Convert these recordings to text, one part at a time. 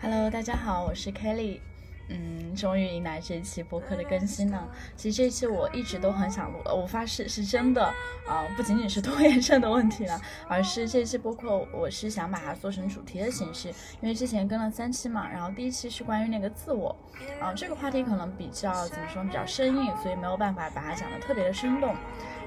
Hello，大家好，我是 Kelly。嗯，终于迎来这一期播客的更新了。其实这一期我一直都很想录，我发誓是真的啊、不仅仅是拖延症的问题了，而是这期播客我是想把它做成主题的形式，因为之前跟了三期嘛，然后第一期是关于那个自我，啊、这个话题可能比较怎么说，比较生硬，所以没有办法把它讲得特别的生动。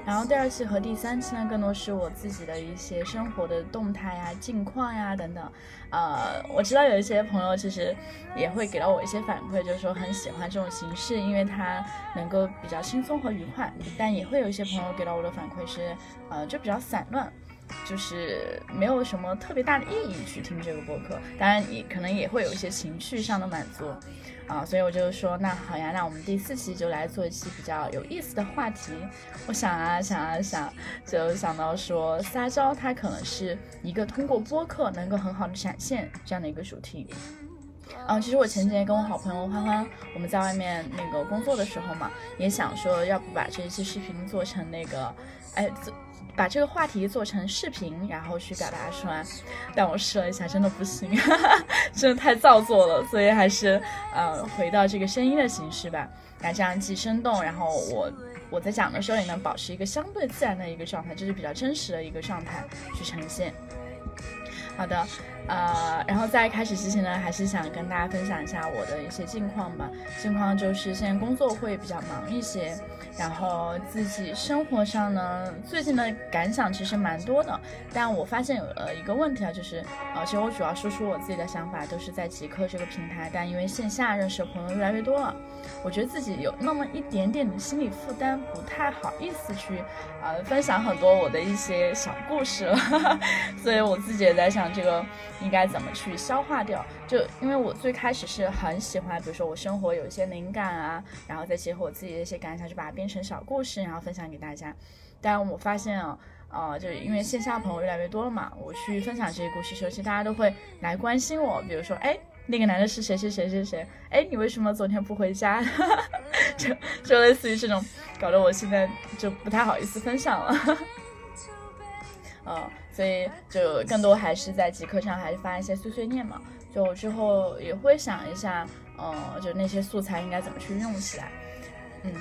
然后第二期和第三期呢，更多是我自己的一些生活的动态呀、近况呀等等。呃，我知道有一些朋友其实也会给到我一些反馈，就是说很喜欢这种形式，因为它能够比较轻松和愉快。但也会有一些朋友给到我的反馈是，呃，就比较散乱。就是没有什么特别大的意义去听这个播客，当然也可能也会有一些情绪上的满足，啊，所以我就说，那好呀，那我们第四期就来做一期比较有意思的话题。我想啊想啊想，就想到说撒娇，它可能是一个通过播客能够很好的展现这样的一个主题。嗯，其实我前几天跟我好朋友欢欢，我们在外面那个工作的时候嘛，也想说，要不把这一期视频做成那个，哎，做把这个话题做成视频，然后去表达出来。但我试了一下，真的不行，真的太造作了，所以还是呃回到这个声音的形式吧。那这样既生动，然后我我在讲的时候也能保持一个相对自然的一个状态，就是比较真实的一个状态去呈现。好的，呃，然后在开始之前呢，还是想跟大家分享一下我的一些近况吧。近况就是现在工作会比较忙一些，然后自己生活上呢，最近的感想其实蛮多的。但我发现有呃一个问题啊，就是呃，其实我主要输出我自己的想法都是在极客这个平台，但因为线下认识的朋友越来越多了，我觉得自己有那么一点点的心理负担，不太好意思去呃分享很多我的一些小故事了，所以我自己也在想这个应该怎么去消化掉。就因为我最开始是很喜欢，比如说我生活有一些灵感啊，然后再结合我自己的一些感想，就把它编成小故事，然后分享给大家。但我发现啊。呃，就是因为线下朋友越来越多了嘛，我去分享这些故事时候，其实大家都会来关心我，比如说，哎，那个男的是谁谁谁谁谁，哎，你为什么昨天不回家？就就类似于这种，搞得我现在就不太好意思分享了。嗯，所以就更多还是在极客上还是发一些碎碎念嘛，就之后也会想一下，呃，就那些素材应该怎么去用起来，嗯。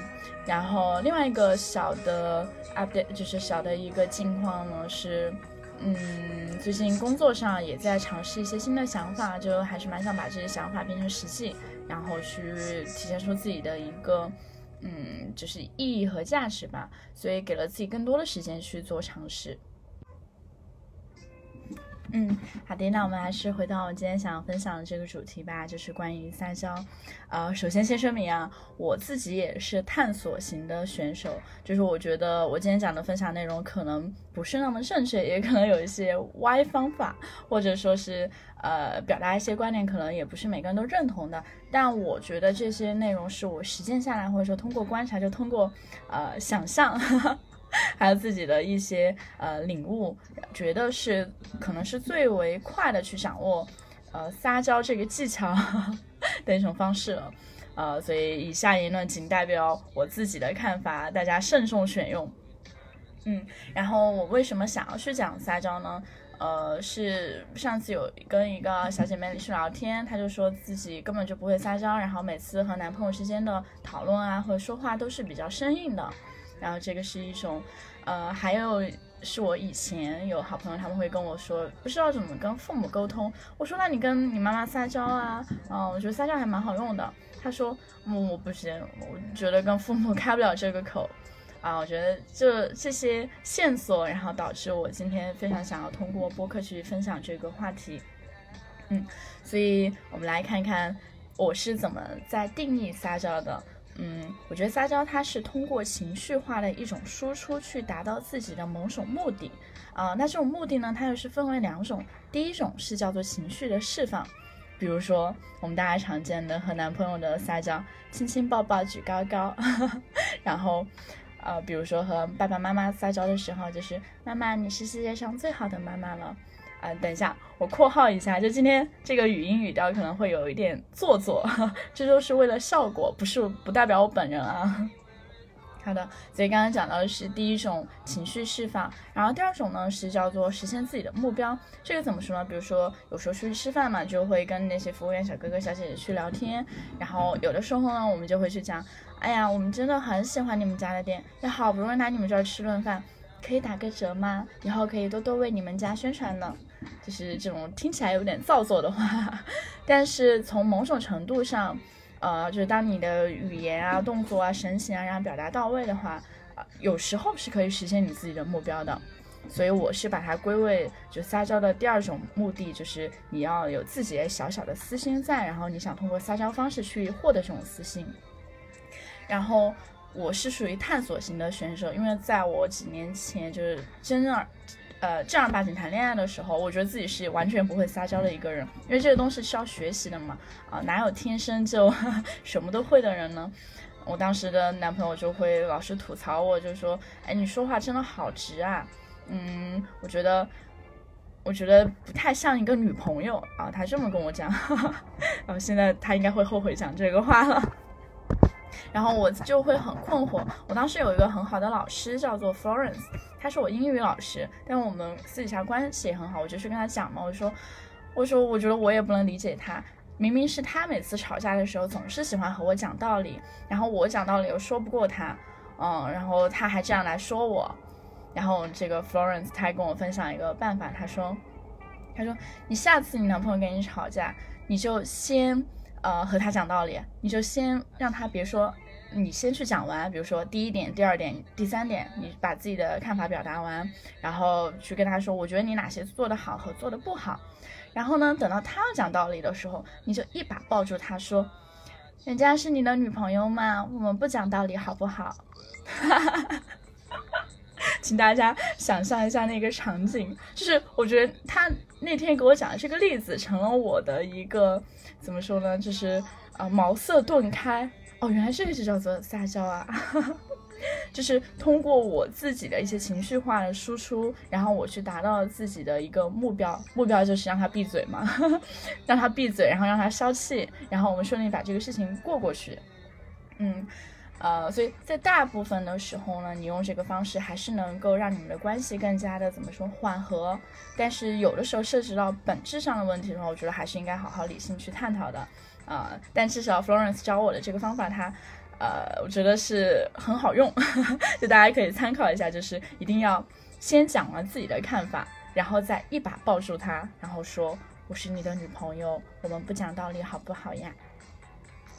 然后另外一个小的 update 就是小的一个近况呢是，嗯，最近工作上也在尝试一些新的想法，就还是蛮想把这些想法变成实际，然后去体现出自己的一个，嗯，就是意义和价值吧。所以给了自己更多的时间去做尝试。嗯，好的，那我们还是回到我今天想要分享的这个主题吧，就是关于撒娇。呃，首先先声明啊，我自己也是探索型的选手，就是我觉得我今天讲的分享内容可能不是那么正确，也可能有一些歪方法，或者说是呃表达一些观点，可能也不是每个人都认同的。但我觉得这些内容是我实践下来，或者说通过观察，就通过呃想象。还有自己的一些呃领悟，觉得是可能是最为快的去掌握呃撒娇这个技巧的一种方式了，呃，所以以下言论仅代表我自己的看法，大家慎重选用。嗯，然后我为什么想要去讲撒娇呢？呃，是上次有跟一个小姐妹去聊天，她就说自己根本就不会撒娇，然后每次和男朋友之间的讨论啊或者说话都是比较生硬的。然后这个是一种，呃，还有是我以前有好朋友，他们会跟我说，不知道怎么跟父母沟通。我说，那你跟你妈妈撒娇啊，嗯，我觉得撒娇还蛮好用的。他说，嗯，我不行，我觉得跟父母 开不了这个口。啊，我觉得就这些线索，然后导致我今天非常想要通过播客去分享这个话题。嗯，所以我们来看看我是怎么在定义撒娇的。嗯，我觉得撒娇它是通过情绪化的一种输出去达到自己的某种目的，啊、那这种目的呢，它又是分为两种，第一种是叫做情绪的释放，比如说我们大家常见的和男朋友的撒娇，亲亲抱抱举高高，然后，呃，比如说和爸爸妈妈撒娇的时候，就是妈妈你是世界上最好的妈妈了。啊、等一下，我括号一下，就今天这个语音语调可能会有一点做作，这都是为了效果，不是不代表我本人啊。好的，所以刚刚讲到的是第一种情绪释放，然后第二种呢是叫做实现自己的目标。这个怎么说呢？比如说有时候出去吃饭嘛，就会跟那些服务员小哥哥小姐姐去聊天，然后有的时候呢，我们就会去讲，哎呀，我们真的很喜欢你们家的店，那好不容易来你们这儿吃顿饭，可以打个折吗？以后可以多多为你们家宣传呢。就是这种听起来有点造作的话，但是从某种程度上。呃，就是当你的语言啊、动作啊、神情啊，然后表达到位的话，啊，有时候是可以实现你自己的目标的。所以我是把它归为就撒娇的第二种目的，就是你要有自己小小的私心在，然后你想通过撒娇方式去获得这种私心。然后我是属于探索型的选手，因为在我几年前就是真正。呃，正儿八经谈恋爱的时候，我觉得自己是完全不会撒娇的一个人，因为这个东西是要学习的嘛。啊，哪有天生就 什么都会的人呢？我当时的男朋友就会老是吐槽我，就说：“哎，你说话真的好直啊。”嗯，我觉得，我觉得不太像一个女朋友啊。他这么跟我讲，然后现在他应该会后悔讲这个话了。然后我就会很困惑。我当时有一个很好的老师，叫做 Florence，他是我英语老师，但我们私底下关系也很好。我就去跟他讲嘛，我说，我说，我觉得我也不能理解他，明明是他每次吵架的时候总是喜欢和我讲道理，然后我讲道理又说不过他，嗯，然后他还这样来说我。然后这个 Florence 他还跟我分享一个办法，他说，他说你下次你男朋友跟你吵架，你就先。呃，和他讲道理，你就先让他别说，你先去讲完，比如说第一点、第二点、第三点，你把自己的看法表达完，然后去跟他说，我觉得你哪些做得好和做得不好，然后呢，等到他要讲道理的时候，你就一把抱住他说，人家是你的女朋友嘛，我们不讲道理好不好？请大家想象一下那个场景，就是我觉得他那天给我讲的这个例子，成了我的一个怎么说呢？就是啊茅塞顿开哦，原来这个就叫做撒娇啊，就是通过我自己的一些情绪化的输出，然后我去达到自己的一个目标，目标就是让他闭嘴嘛，让他闭嘴，然后让他消气，然后我们顺利把这个事情过过去，嗯。呃，所以在大部分的时候呢，你用这个方式还是能够让你们的关系更加的怎么说缓和。但是有的时候涉及到本质上的问题的话，我觉得还是应该好好理性去探讨的。啊，但至少 Florence 教我的这个方法，它，呃，我觉得是很好用，就大家可以参考一下，就是一定要先讲了自己的看法，然后再一把抱住他，然后说我是你的女朋友，我们不讲道理好不好呀？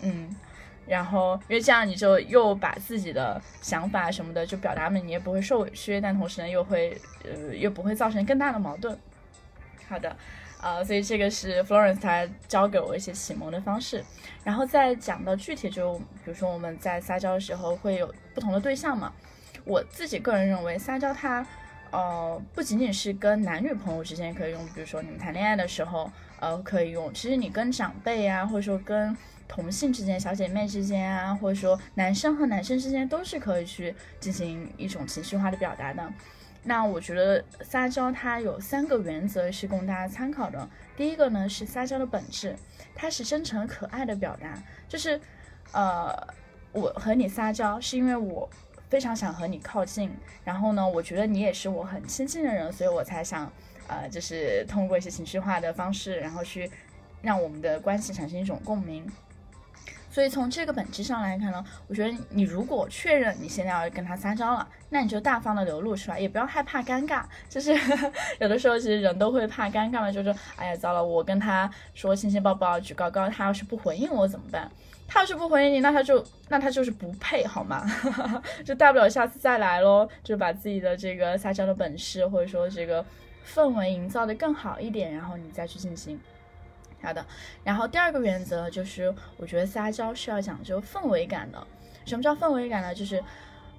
嗯。然后，因为这样你就又把自己的想法什么的就表达了，你也不会受委屈，但同时呢又会呃又不会造成更大的矛盾。好的，呃，所以这个是 Florence 他教给我一些启蒙的方式。然后再讲到具体，就比如说我们在撒娇的时候会有不同的对象嘛。我自己个人认为撒娇它呃不仅仅是跟男女朋友之间可以用，比如说你们谈恋爱的时候呃可以用，其实你跟长辈啊，或者说跟同性之间、小姐妹之间啊，或者说男生和男生之间，都是可以去进行一种情绪化的表达的。那我觉得撒娇它有三个原则是供大家参考的。第一个呢是撒娇的本质，它是真诚可爱的表达，就是呃，我和你撒娇是因为我非常想和你靠近，然后呢，我觉得你也是我很亲近的人，所以我才想呃，就是通过一些情绪化的方式，然后去让我们的关系产生一种共鸣。所以从这个本质上来看呢，我觉得你如果确认你现在要跟他撒娇了，那你就大方的流露出来，也不要害怕尴尬。就是 有的时候其实人都会怕尴尬嘛，就是哎呀糟了，我跟他说亲亲抱抱举高高，他要是不回应我怎么办？他要是不回应你，那他就那他就是不配好吗？就大不了下次再来喽，就把自己的这个撒娇的本事或者说这个氛围营造的更好一点，然后你再去进行。好的，然后第二个原则就是，我觉得撒娇是要讲究氛围感的。什么叫氛围感呢？就是，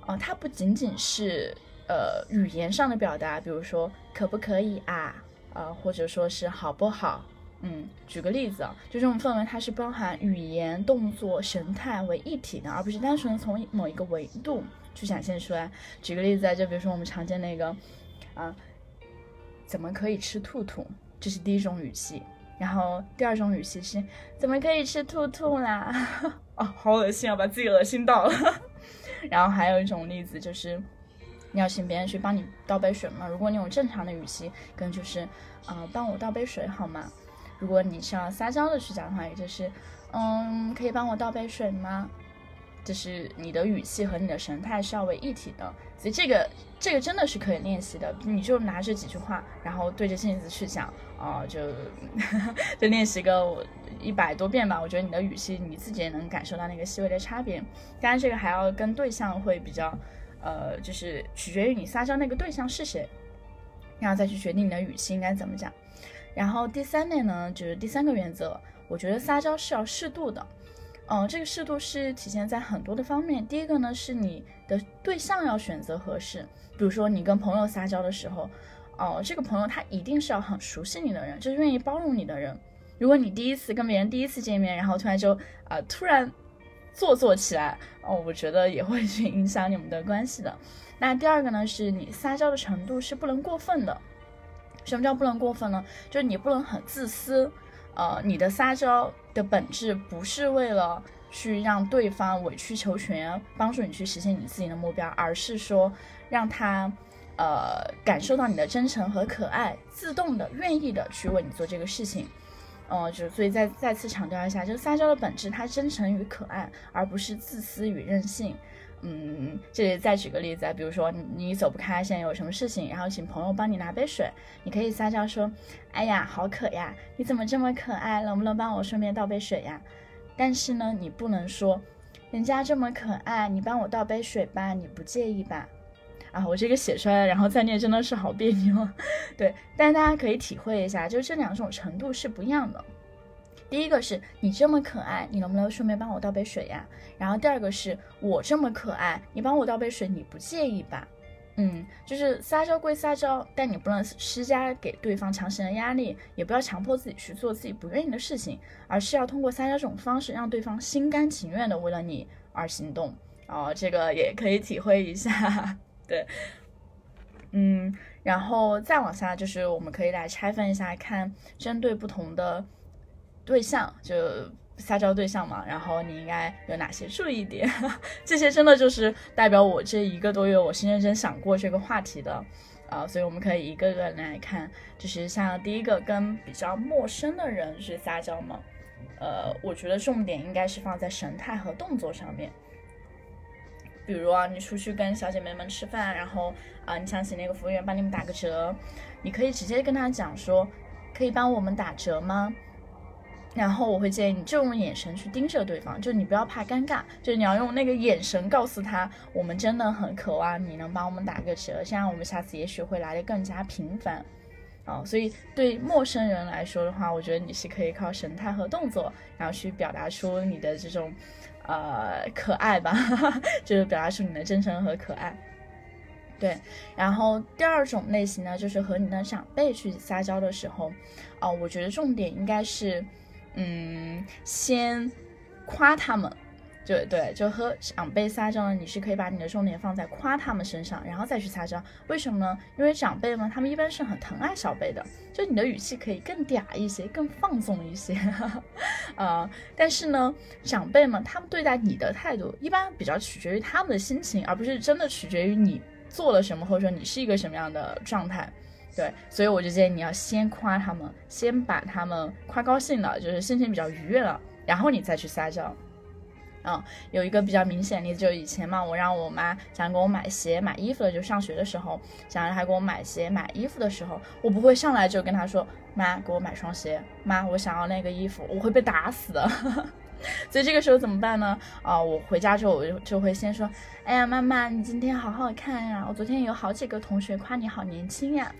呃，它不仅仅是呃语言上的表达，比如说可不可以啊，呃，或者说是好不好？嗯，举个例子啊，就这种氛围，它是包含语言、动作、神态为一体的，而不是单纯从某一个维度去展现出来。举个例子啊，就比如说我们常见那个，啊，怎么可以吃兔兔？这是第一种语气。然后第二种语气是怎么可以吃兔兔啦？哦，好恶心啊，把自己恶心到了。然后还有一种例子就是，你要请别人去帮你倒杯水嘛。如果你用正常的语气，可能就是，呃，帮我倒杯水好吗？如果你是要撒娇的去讲的话，也就是，嗯，可以帮我倒杯水吗？就是你的语气和你的神态是要为一体的，所以这个这个真的是可以练习的。你就拿这几句话，然后对着镜子去讲，啊、就 就练习个一百多遍吧。我觉得你的语气你自己也能感受到那个细微的差别。当然，这个还要跟对象会比较，呃，就是取决于你撒娇那个对象是谁，然后再去决定你的语气应该怎么讲。然后第三点呢，就是第三个原则，我觉得撒娇是要适度的。嗯，这个适度是体现在很多的方面。第一个呢，是你的对象要选择合适。比如说你跟朋友撒娇的时候，哦、这个朋友他一定是要很熟悉你的人，就是愿意包容你的人。如果你第一次跟别人第一次见面，然后突然就啊、呃突然做作起来，哦，我觉得也会去影响你们的关系的。那第二个呢，是你撒娇的程度是不能过分的。什么叫不能过分呢？就是你不能很自私，呃，你的撒娇的本质不是为了去让对方委曲求全，帮助你去实现你自己的目标，而是说让他呃感受到你的真诚和可爱，自动的愿意的去为你做这个事情。呃，就所以再再次强调一下，就撒娇的本质，它真诚与可爱，而不是自私与任性。嗯，这里再举个例子啊，比如说你你走不开，现在有什么事情，然后请朋友帮你拿杯水，你可以撒娇说：“哎呀，好渴呀，你怎么这么可爱？能不能帮我顺便倒杯水呀？”但是呢，你不能说人家这么可爱，你帮我倒杯水吧，你不介意吧？啊，我这个写出来，然后再念真的是好别扭。对，但大家可以体会一下，就是这两种程度是不一样的。第一个是你这么可爱，你能不能顺便帮我倒杯水呀？然后第二个是我这么可爱，你帮我倒杯水，你不介意吧？嗯，就是撒娇归撒娇，但你不能施加给对方强行的压力，也不要强迫自己去做自己不愿意的事情，而是要通过撒娇这种方式，让对方心甘情愿的为了你而行动。哦，这个也可以体会一下，对，嗯，然后再往下就是我们可以来拆分一下，看针对不同的对象，就撒娇对象嘛，然后你应该有哪些注意点？这些真的就是代表我这一个多月我是认真想过这个话题的，啊、所以我们可以一个个来看，就是像第一个跟比较陌生的人去撒娇嘛，呃，我觉得重点应该是放在神态和动作上面。比如啊，你出去跟小姐妹们吃饭，然后啊、你想请那个服务员帮你们打个折，你可以直接跟他讲说，可以帮我们打折吗？然后我会建议你就用眼神去盯着对方，就你不要怕尴尬，就你要用那个眼神告诉他，我们真的很渴望你能帮我们打个折，这样我们下次也许会来的更加频繁。哦，所以对陌生人来说的话，我觉得你是可以靠神态和动作，然后去表达出你的这种，呃，可爱吧，就是表达出你的真诚和可爱。对，然后第二种类型呢，就是和你的长辈去撒娇的时候，啊，我觉得重点应该是，嗯，先夸他们。对对，就和长辈撒娇呢，你是可以把你的重点放在夸他们身上，然后再去撒娇。为什么呢？因为长辈们他们一般是很疼爱小辈的，就你的语气可以更嗲一些，更放纵一些。呃，但是呢，长辈们他们对待你的态度一般比较取决于他们的心情，而不是真的取决于你做了什么，或者说你是一个什么样的状态。对，所以我就建议你要先夸他们，先把他们夸高兴了，就是心情比较愉悦了，然后你再去撒娇。嗯，有一个比较明显的例子，就以前嘛，我让我妈想给我买鞋、买衣服的，就上学的时候，想让她给我买鞋、买衣服的时候，我不会上来就跟她说：“妈，给我买双鞋。”妈，我想要那个衣服，我会被打死的。所以这个时候怎么办呢？啊、我回家之后我就就会先说：“哎呀，妈妈，你今天好好看呀！我昨天有好几个同学夸你好年轻呀。”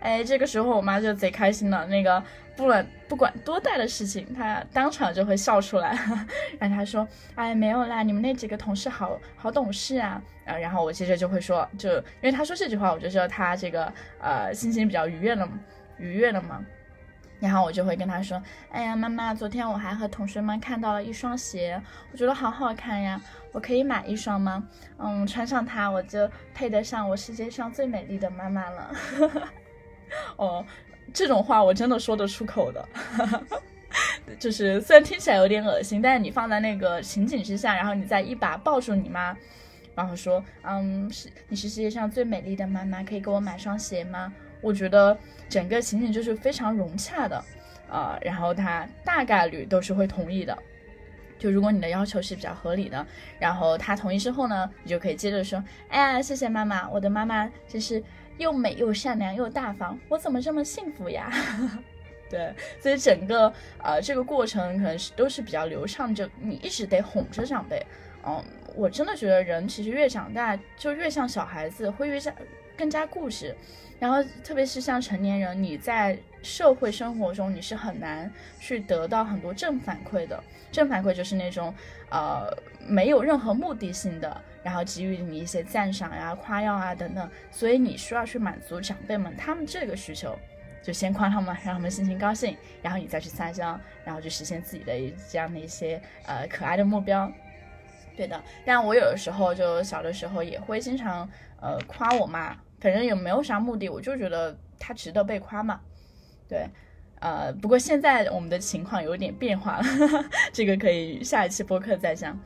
哎，这个时候我妈就贼开心了。那个不管不管多大的事情，她当场就会笑出来。然后她说：“哎，没有啦，你们那几个同事好好懂事啊。”呃，然后我接着就会说，就因为她说这句话，我就知道她这个呃心情比较愉悦了，愉悦了嘛。然后我就会跟她说：“哎呀，妈妈，昨天我还和同学们看到了一双鞋，我觉得好好看呀，我可以买一双吗？嗯，穿上它我就配得上我世界上最美丽的妈妈了。” 哦，这种话我真的说得出口的，就是虽然听起来有点恶心，但是你放在那个情景之下，然后你再一把抱住你妈，然后说，嗯，是你是世界上最美丽的妈妈，可以给我买双鞋吗？我觉得整个情景就是非常融洽的，呃，然后他大概率都是会同意的。就如果你的要求是比较合理的，然后他同意之后呢，你就可以接着说，哎呀，谢谢妈妈，我的妈妈真是又美又善良又大方，我怎么这么幸福呀？对，所以整个呃这个过程可能是都是比较流畅，就你一直得哄着长辈。嗯，我真的觉得人其实越长大就越像小孩子，会越像更加固执。然后特别是像成年人，你在社会生活中你是很难去得到很多正反馈的。正反馈就是那种呃没有任何目的性的，然后给予你一些赞赏呀、夸耀啊等等。所以你需要去满足长辈们他们这个需求。就先夸他们，让他们心情高兴，然后你再去撒娇，然后去实现自己的这样的一些呃可爱的目标。对的，但我有的时候就小的时候也会经常呃夸我妈，反正也没有啥目的，我就觉得她值得被夸嘛。对，呃，不过现在我们的情况有点变化了，这个可以下一期播客再讲。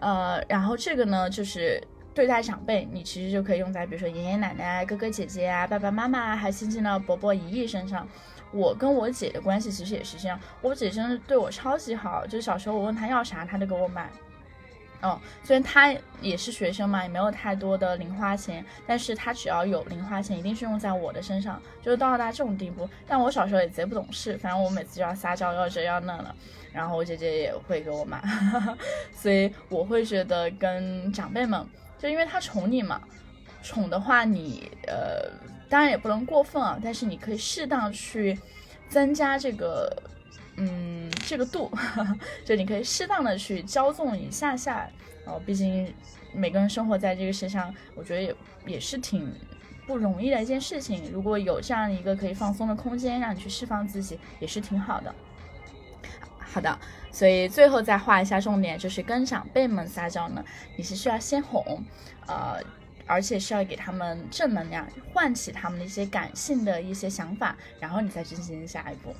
呃，然后这个呢就是。对待长辈，你其实就可以用在比如说爷爷奶奶、哥哥姐姐啊、爸爸妈妈，还亲戚呢伯伯姨姨身上。我跟我姐的关系其实也是这样，我姐真的对我超级好，就小时候我问她要啥，她都给我买。嗯，虽然她也是学生嘛，也没有太多的零花钱，但是她只要有零花钱，一定是用在我的身上，就是到达这种地步。但我小时候也贼不懂事，反正我每次就要撒娇，要这要那的，然后我姐姐也会给我买，所以我会觉得跟长辈们。就因为他宠你嘛，宠的话你呃，当然也不能过分啊，但是你可以适当去增加这个，嗯，这个度，就你可以适当的去骄纵一下下，哦，毕竟每个人生活在这个世上，我觉得也也是挺不容易的一件事情。如果有这样一个可以放松的空间，让你去释放自己，也是挺好的。好的，所以最后再画一下重点，就是跟长辈们撒娇呢，你是需要先哄，呃，而且是要给他们正能量，唤起他们的一些感性的一些想法，然后你再进行下一步。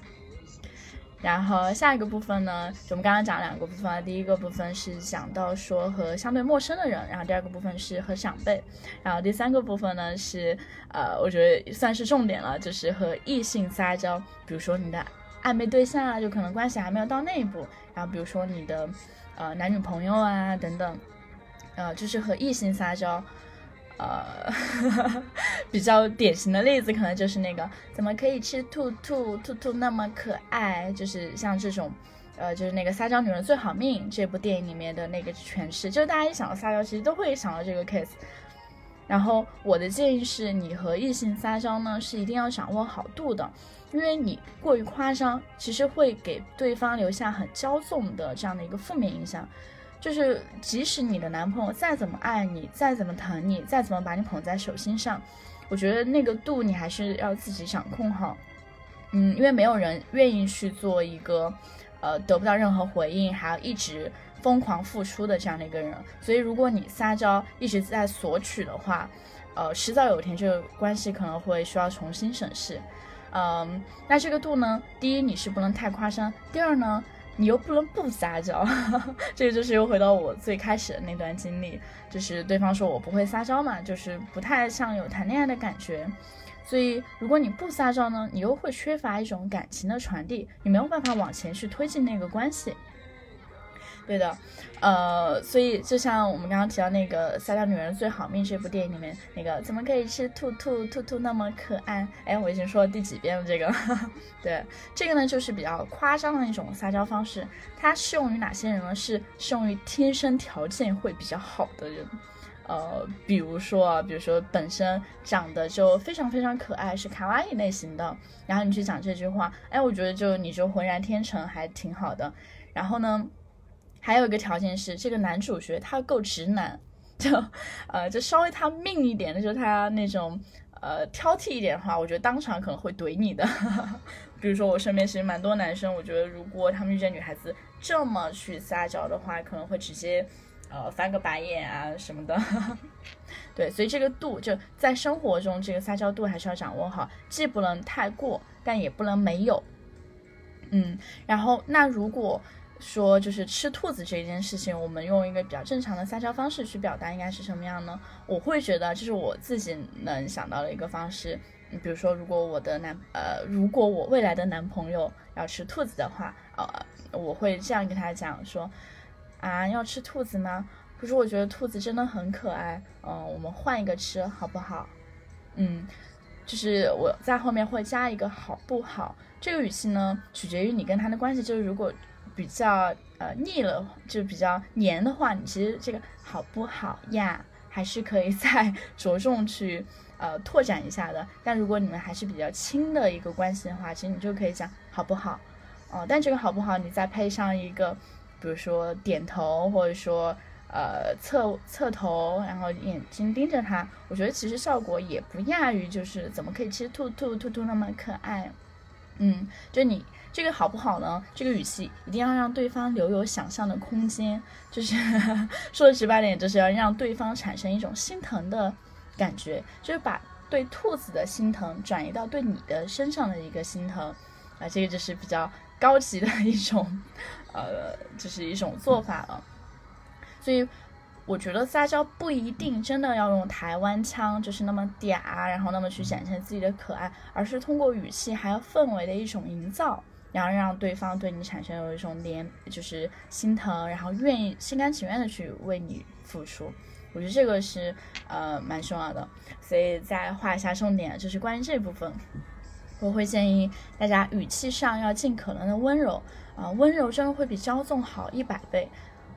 然后下一个部分呢，就我们刚刚讲两个部分啊，第一个部分是讲到说和相对陌生的人，然后第二个部分是和长辈，然后第三个部分呢是，呃，我觉得算是重点了，就是和异性撒娇，比如说你的。暧昧对象啊，就可能关系还没有到那一步。然后比如说你的，呃，男女朋友啊等等，呃，就是和异性撒娇，呃，比较典型的例子可能就是那个怎么可以吃兔兔，兔兔那么可爱，就是像这种，呃，就是那个撒娇女人最好命这部电影里面的那个诠释，就是大家一想到撒娇，其实都会想到这个 case。然后我的建议是，你和异性撒娇呢，是一定要掌握好度的。因为你过于夸张，其实会给对方留下很骄纵的这样的一个负面影响。就是即使你的男朋友再怎么爱你，再怎么疼你，再怎么把你捧在手心上，我觉得那个度你还是要自己掌控好。嗯，因为没有人愿意去做一个，呃，得不到任何回应，还要一直疯狂付出的这样的一个人。所以如果你撒娇一直在索取的话，呃，迟早有一天这个关系可能会需要重新审视。嗯，那这个度呢？第一，你是不能太夸张；第二呢，你又不能不撒娇。这个就是又回到我最开始的那段经历，就是对方说我不会撒娇嘛，就是不太像有谈恋爱的感觉。所以，如果你不撒娇呢，你又会缺乏一种感情的传递，你没有办法往前去推进那个关系。对的，呃，所以就像我们刚刚提到那个《撒娇女人最好命》这部电影里面那个，怎么可以吃兔兔兔兔那么可爱？哎，我已经说了第几遍了这个？对，这个呢就是比较夸张的一种撒娇方式。它适用于哪些人呢？是适用于天生条件会比较好的人，呃，比如说啊，比如说本身长得就非常非常可爱，是卡哇伊类型的，然后你去讲这句话，哎，我觉得就你就浑然天成，还挺好的。然后呢？还有一个条件是，这个男主角他够直男，就，呃，就稍微他命一点的，就是他那种，呃，挑剔一点的话，我觉得当场可能会怼你的。比如说我身边其实蛮多男生，我觉得如果他们遇见女孩子这么去撒娇的话，可能会直接，呃，翻个白眼啊什么的。对，所以这个度就在生活中，这个撒娇度还是要掌握好，既不能太过，但也不能没有。嗯，然后那如果。说就是吃兔子这件事情，我们用一个比较正常的撒娇方式去表达，应该是什么样呢？我会觉得这是我自己能想到的一个方式。你比如说，如果我的男呃，如果我未来的男朋友要吃兔子的话，呃，我会这样跟他讲说，啊，要吃兔子吗？可是我觉得兔子真的很可爱，嗯，我们换一个吃好不好？嗯，就是我在后面会加一个好不好？这个语气呢，取决于你跟他的关系，就是如果。比较呃腻了，就比较黏的话，你其实这个好不好呀，还是可以再着重去呃拓展一下的。但如果你们还是比较亲的一个关系的话，其实你就可以讲好不好，哦，但这个好不好，你再配上一个，比如说点头，或者说呃侧侧头，然后眼睛盯着他，我觉得其实效果也不亚于就是怎么可以吃兔兔兔兔那么可爱，嗯，就你。这个好不好呢？这个语气一定要让对方留有想象的空间，就是 说的直白点，就是要让对方产生一种心疼的感觉，就是把对兔子的心疼转移到对你的身上的一个心疼啊，这个就是比较高级的一种，呃，就是一种做法了。所以我觉得撒娇不一定真的要用台湾腔，就是那么嗲，然后那么去展现自己的可爱，而是通过语气还有氛围的一种营造。然后让对方对你产生有一种怜，就是心疼，然后愿意心甘情愿的去为你付出，我觉得这个是呃蛮重要的。所以再画一下重点，就是关于这部分，我会建议大家语气上要尽可能的温柔啊，温柔真的会比骄纵好一百倍。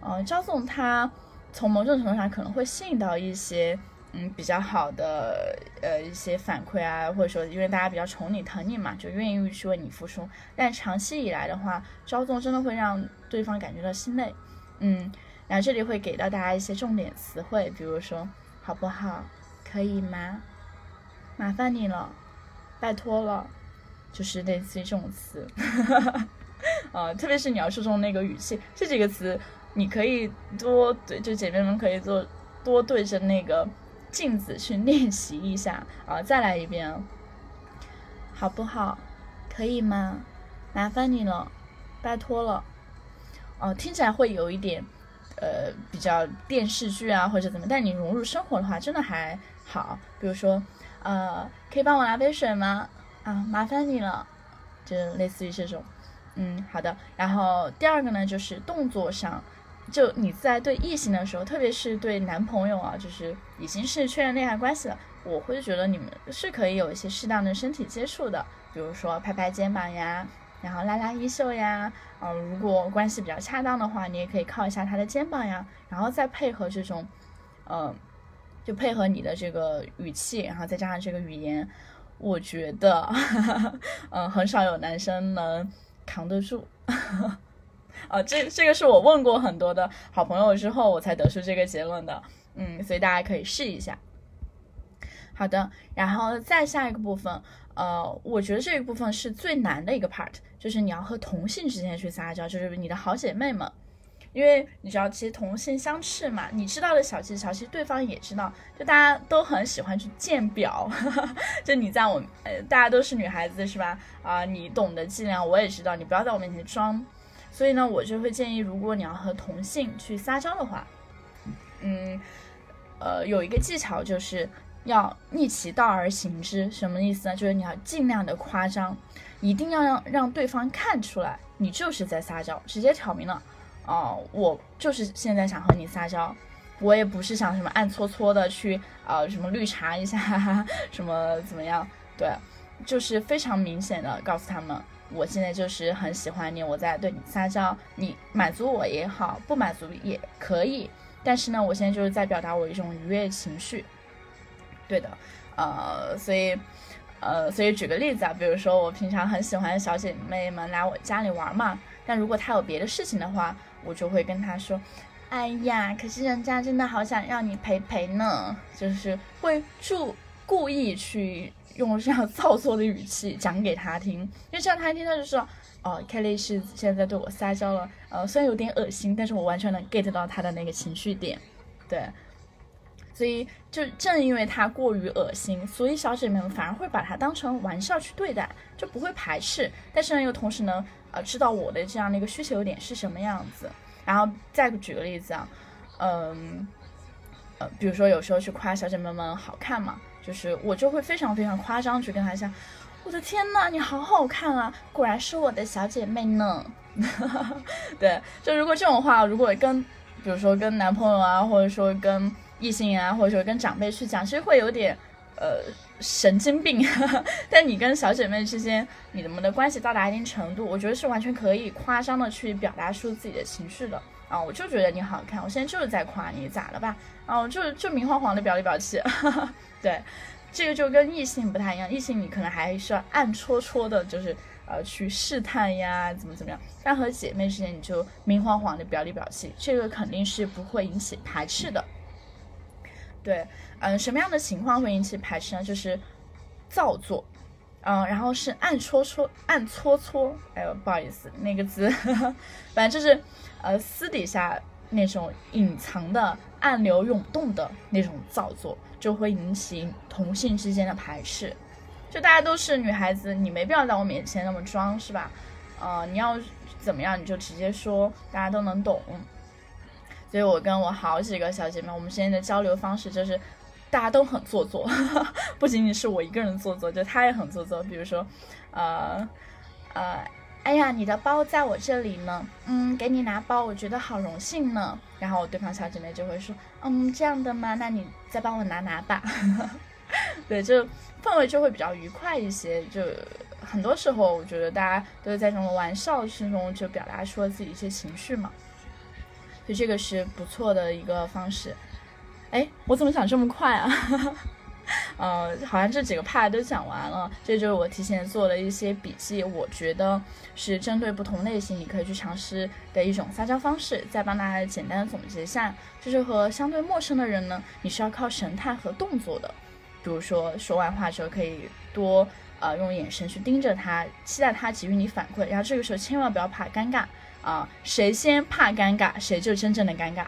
呃，骄纵它从某种程度上可能会吸引到一些。嗯，比较好的呃一些反馈啊，或者说因为大家比较宠你疼你嘛，就愿意去为你付出。但长期以来的话，骄纵真的会让对方感觉到心累。嗯，然后这里会给到大家一些重点词汇，比如说好不好，可以吗？麻烦你了，拜托了，就是类似于这种词。呃，特别是你要注重那个语气，这几个词你可以多对，就姐妹们可以做多对着那个。镜子去练习一下啊，再来一遍，好不好？可以吗？麻烦你了，拜托了。哦，听起来会有一点，呃，比较电视剧啊或者怎么，但你融入生活的话，真的还好。比如说，呃，可以帮我拿杯水吗？啊，麻烦你了，就类似于这种。嗯，好的。然后第二个呢，就是动作上。就你在对异性的时候，特别是对男朋友啊，就是已经是确认恋爱关系了，我会觉得你们是可以有一些适当的身体接触的，比如说拍拍肩膀呀，然后拉拉衣袖呀，嗯，如果关系比较恰当的话，你也可以靠一下他的肩膀呀，然后再配合这种，嗯，就配合你的这个语气，然后再加上这个语言，我觉得，嗯，很少有男生能扛得住。啊，这这个是我问过很多的好朋友之后，我才得出这个结论的。嗯，所以大家可以试一下。好的，然后再下一个部分，呃，我觉得这一部分是最难的一个 part，就是你要和同性之间去撒娇，就是你的好姐妹们，因为你知道，其实同性相斥嘛，你知道的小技巧，其实对方也知道，就大家都很喜欢去见表，就你在我，呃，大家都是女孩子是吧？啊，你懂得伎俩，我也知道，你不要在我面前装。所以呢，我就会建议，如果你要和同性去撒娇的话，嗯，呃，有一个技巧就是要逆其道而行之。什么意思呢？就是你要尽量的夸张，一定要让让对方看出来你就是在撒娇，直接挑明了，哦，我就是现在想和你撒娇，我也不是想什么暗搓搓的去呃什么绿茶一下，什么怎么样？对，就是非常明显的告诉他们。我现在就是很喜欢你，我在对你撒娇，你满足我也好，不满足也可以。但是呢，我现在就是在表达我一种愉悦情绪。对的，呃，所以，呃，所以举个例子啊，比如说我平常很喜欢小姐妹们来我家里玩嘛，但如果她有别的事情的话，我就会跟她说，哎呀，可是人家真的好想让你陪陪呢，就是会注故意去。用这样造作的语气讲给他听，因为这样他一听他就知道，哦，Kelly 是现在对我撒娇了，呃，虽然有点恶心，但是我完全能 get 到他的那个情绪点，对，所以就正因为它过于恶心，所以小姐妹们反而会把它当成玩笑去对待，就不会排斥。但是呢，又同时呢，呃，知道我的这样的一个需求点是什么样子。然后再举个例子啊，嗯，呃，比如说有时候去夸小姐妹们好看嘛，就是我就会非常非常夸张去跟她讲，我的天呐，你好好看啊，果然是我的小姐妹呢。对，就如果这种话，如果跟比如说跟男朋友啊，或者说跟异性啊，或者说跟长辈去讲，其实会有点呃神经病。但你跟小姐妹之间，你们的关系到达一定程度，我觉得是完全可以夸张的去表达出自己的情绪的啊！我就觉得你好看，我现在就是在夸你，咋了吧？啊，我就就明晃晃的表里表气。对，这个就跟异性不太一样，异性你可能还是要暗戳戳的，就是。呃，去试探呀，怎么怎么样？但和姐妹之间，你就明晃晃的表里表气，这个肯定是不会引起排斥的。对，嗯，什么样的情况会引起排斥呢？就是造作，嗯，然后是暗戳戳、暗搓搓，哎呦，不好意思，那个字，反正就是呃，私底下那种隐藏的、暗流涌动的那种造作，就会引起同性之间的排斥。就大家都是女孩子，你没必要在我面前那么装，是吧？呃，你要怎么样你就直接说，大家都能懂。所以我跟我好几个小姐妹，我们之间的交流方式就是大家都很做作，不仅仅是我一个人做作，就她也很做作。比如说，呃呃，哎呀，你的包在我这里呢，嗯，给你拿包，我觉得好荣幸呢。然后对方小姐妹就会说，嗯，这样的吗？那你再帮我拿拿吧。对，就氛围就会比较愉快一些。就很多时候，我觉得大家都是在这种玩笑之中就表达出了自己一些情绪嘛，所以这个是不错的一个方式。哎，我怎么讲这么快啊？呃，好像这几个 part 都讲完了，这就是我提前做了一些笔记，我觉得是针对不同类型你可以去尝试的一种撒娇方式。再帮大家简单的总结一下，就是和相对陌生的人呢，你是要靠神态和动作的。比如说说完话之后，可以多呃用眼神去盯着他，期待他给予你反馈。然后这个时候千万不要怕尴尬啊，谁先怕尴尬，谁就真正的尴尬。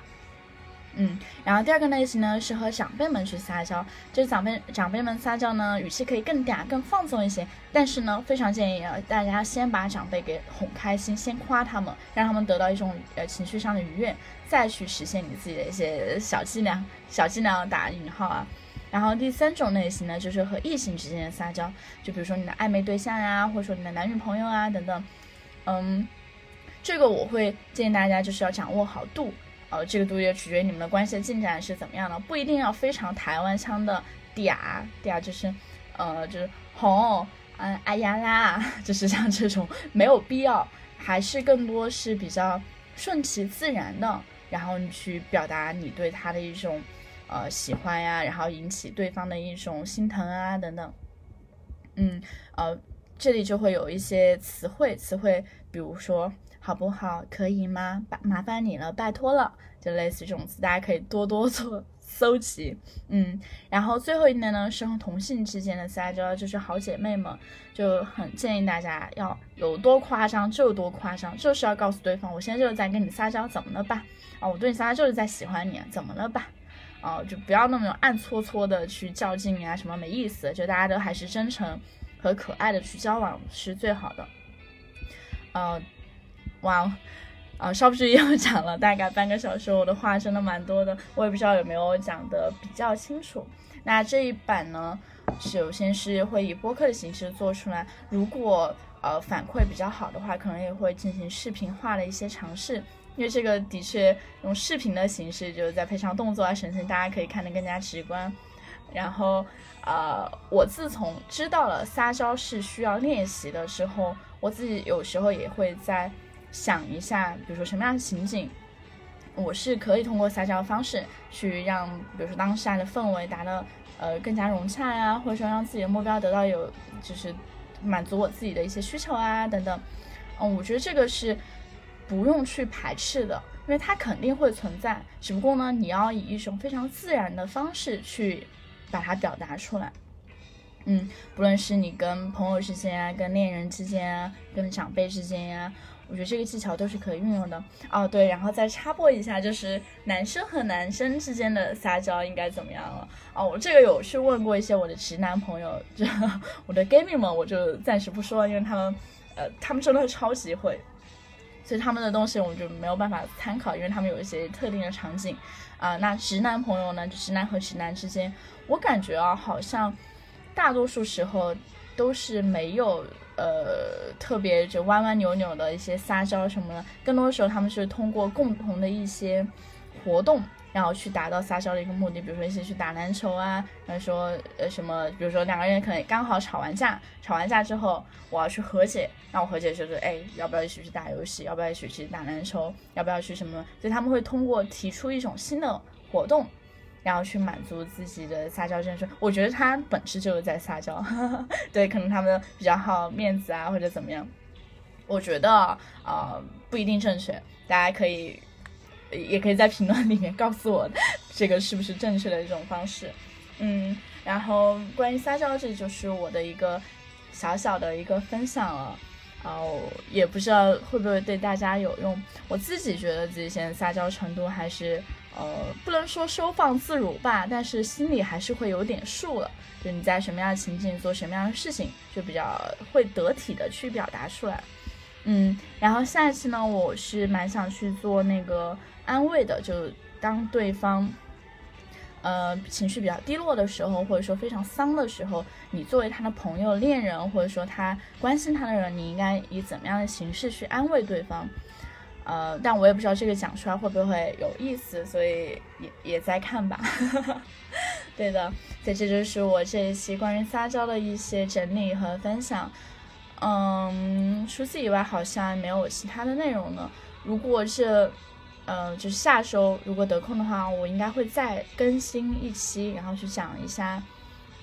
嗯，然后第二个类型呢是和长辈们去撒娇，就是长辈长辈们撒娇呢，语气可以更嗲、更放松一些。但是呢，非常建议啊，大家先把长辈给哄开心，先夸他们，让他们得到一种呃情绪上的愉悦，再去实现你自己的一些小伎俩。小伎俩打引号啊。然后第三种类型呢，就是和异性之间的撒娇，就比如说你的暧昧对象呀，或者说你的男女朋友啊等等，嗯，这个我会建议大家就是要掌握好度，呃，这个度也取决于你们的关系的进展是怎么样的，不一定要非常台湾腔的嗲嗲，就是，呃，就是哄，嗯，哎呀啦，就是像这种没有必要，还是更多是比较顺其自然的，然后你去表达你对他的一种。呃，喜欢呀，然后引起对方的一种心疼啊，等等。嗯，呃，这里就会有一些词汇，词汇，比如说好不好，可以吗？麻麻烦你了，拜托了，就类似这种词，大家可以多多做搜集。嗯，然后最后一类呢，是和同性之间的撒娇，就是好姐妹们，就很建议大家要有多夸张就多夸张，就是要告诉对方，我现在就是在跟你撒娇，怎么了吧？啊，我对你撒娇就是在喜欢你，怎么了吧？哦，就不要那么暗搓搓的去较劲啊，什么没意思。就大家都还是真诚和可爱的去交往是最好的。呃，哇，啊，稍不注意又讲了大概半个小时，我的话真的蛮多的，我也不知道有没有讲的比较清楚。那这一版呢，首先是会以播客的形式做出来，如果呃反馈比较好的话，可能也会进行视频化的一些尝试。因为这个的确用视频的形式，就是在配上动作啊、神情，大家可以看得更加直观。然后，呃，我自从知道了撒娇是需要练习的之后，我自己有时候也会在想一下，比如说什么样的情景，我是可以通过撒娇的方式去让，比如说当下的氛围达到呃更加融洽呀，或者说让自己的目标得到有就是满足我自己的一些需求啊等等。嗯，我觉得这个是。不用去排斥的，因为它肯定会存在，只不过呢，你要以一种非常自然的方式去把它表达出来。嗯，不论是你跟朋友之间啊，跟恋人之间啊，跟长辈之间呀，我觉得这个技巧都是可以运用的。哦，对，然后再插播一下，就是男生和男生之间的撒娇应该怎么样了？哦，我这个有去问过一些我的直男朋友，就我的 gay 蜜们，我就暂时不说了，因为他们，呃，他们真的超级会。所以他们的东西我们就没有办法参考，因为他们有一些特定的场景，啊，那直男朋友呢，直男和直男之间，我感觉啊，好像大多数时候都是没有呃特别就弯弯扭扭的一些撒娇什么的，更多的时候他们是通过共同的一些活动。然后去达到撒娇的一个目的，比如说一起去打篮球啊，然后说呃什么，比如说两个人可能刚好吵完架，吵完架之后我要去和解，那我和解就是哎要不要一起去打游戏，要不要一起去打篮球，要不要去什么？所以他们会通过提出一种新的活动，然后去满足自己的撒娇症。说我觉得他本质就是在撒娇，对，可能他们比较好面子啊或者怎么样，我觉得啊不一定正确，大家可以。也可以在评论里面告诉我，这个是不是正确的一种方式。嗯，然后关于撒娇，这就是我的一个小小的一个分享了。哦，也不知道会不会对大家有用。我自己觉得自己现在撒娇程度还是，呃，不能说收放自如吧，但是心里还是会有点数了。就你在什么样的情境做什么样的事情，就比较会得体的去表达出来。嗯，然后下一期呢，我是蛮想去做那个。安慰的，就当对方，呃，情绪比较低落的时候，或者说非常丧的时候，你作为他的朋友、恋人，或者说他关心他的人，你应该以怎么样的形式去安慰对方？呃，但我也不知道这个讲出来会不会有意思，所以也也在看吧。对的，所以这就是我这一期关于撒娇的一些整理和分享。嗯，除此以外，好像没有其他的内容了。如果是。嗯，就是下周如果得空的话，我应该会再更新一期，然后去讲一下，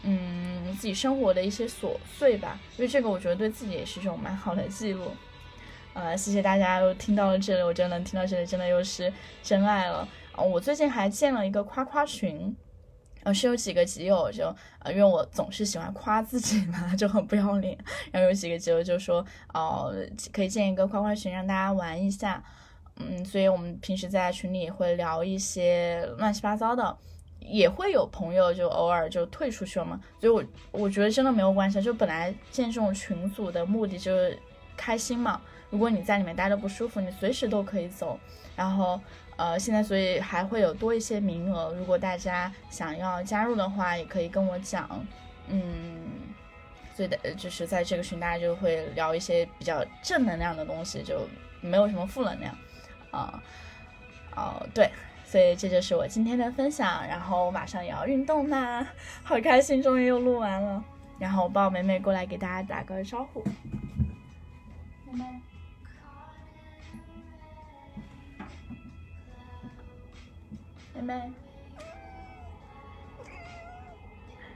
嗯，自己生活的一些琐碎吧。因为这个我觉得对自己也是一种蛮好的记录。呃，谢谢大家又听到了这里，我真的能听到这里，真的又是真爱了。啊，我最近还建了一个夸夸群，呃，是有几个基友就，呃，因为我总是喜欢夸自己嘛，就很不要脸。然后有几个基友就说，哦，可以建一个夸夸群，让大家玩一下。嗯，所以我们平时在群里也会聊一些乱七八糟的，也会有朋友就偶尔就退出去了嘛。所以，我我觉得真的没有关系，就本来建这种群组的目的就是开心嘛。如果你在里面待着不舒服，你随时都可以走。然后，呃，现在所以还会有多一些名额，如果大家想要加入的话，也可以跟我讲。嗯，所以的就是在这个群，大家就会聊一些比较正能量的东西，就没有什么负能量。啊，哦，对，所以这就是我今天的分享。然后我马上也要运动啦，好开心，终于又录完了。然后我抱美美过来给大家打个招呼，妹妹，妹妹，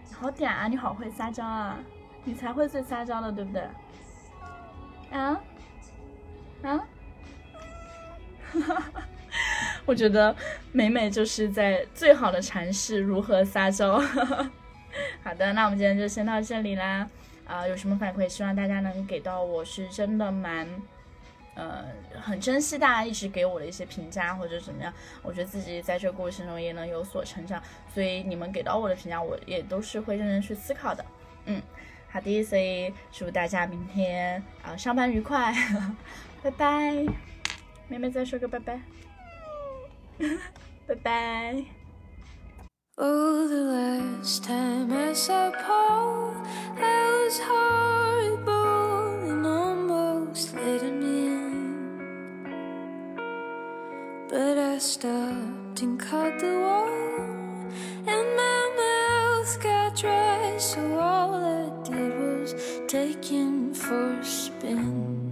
你好嗲啊！你好会撒娇啊！你才会最撒娇的，对不对？啊？啊？我觉得美美就是在最好的阐释如何撒娇。好的，那我们今天就先到这里啦。啊，有什么反馈，希望大家能给到我，是真的蛮，呃，很珍惜大家一直给我的一些评价或者怎么样。我觉得自己在这个过程中也能有所成长，所以你们给到我的评价，我也都是会认真去思考的。嗯，好的，所以祝大家明天啊上班愉快，拜拜。妹妹再说个拜拜，拜拜。Oh, the last time I saw Paul, I was horrible and almost late But I stopped and caught the wall, and my mouth got dry, so all I did was take him for a spin.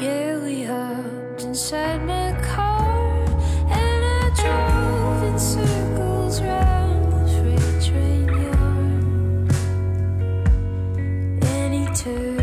Yeah, we hopped inside my car and I drove in circles round the freight train yard. He turned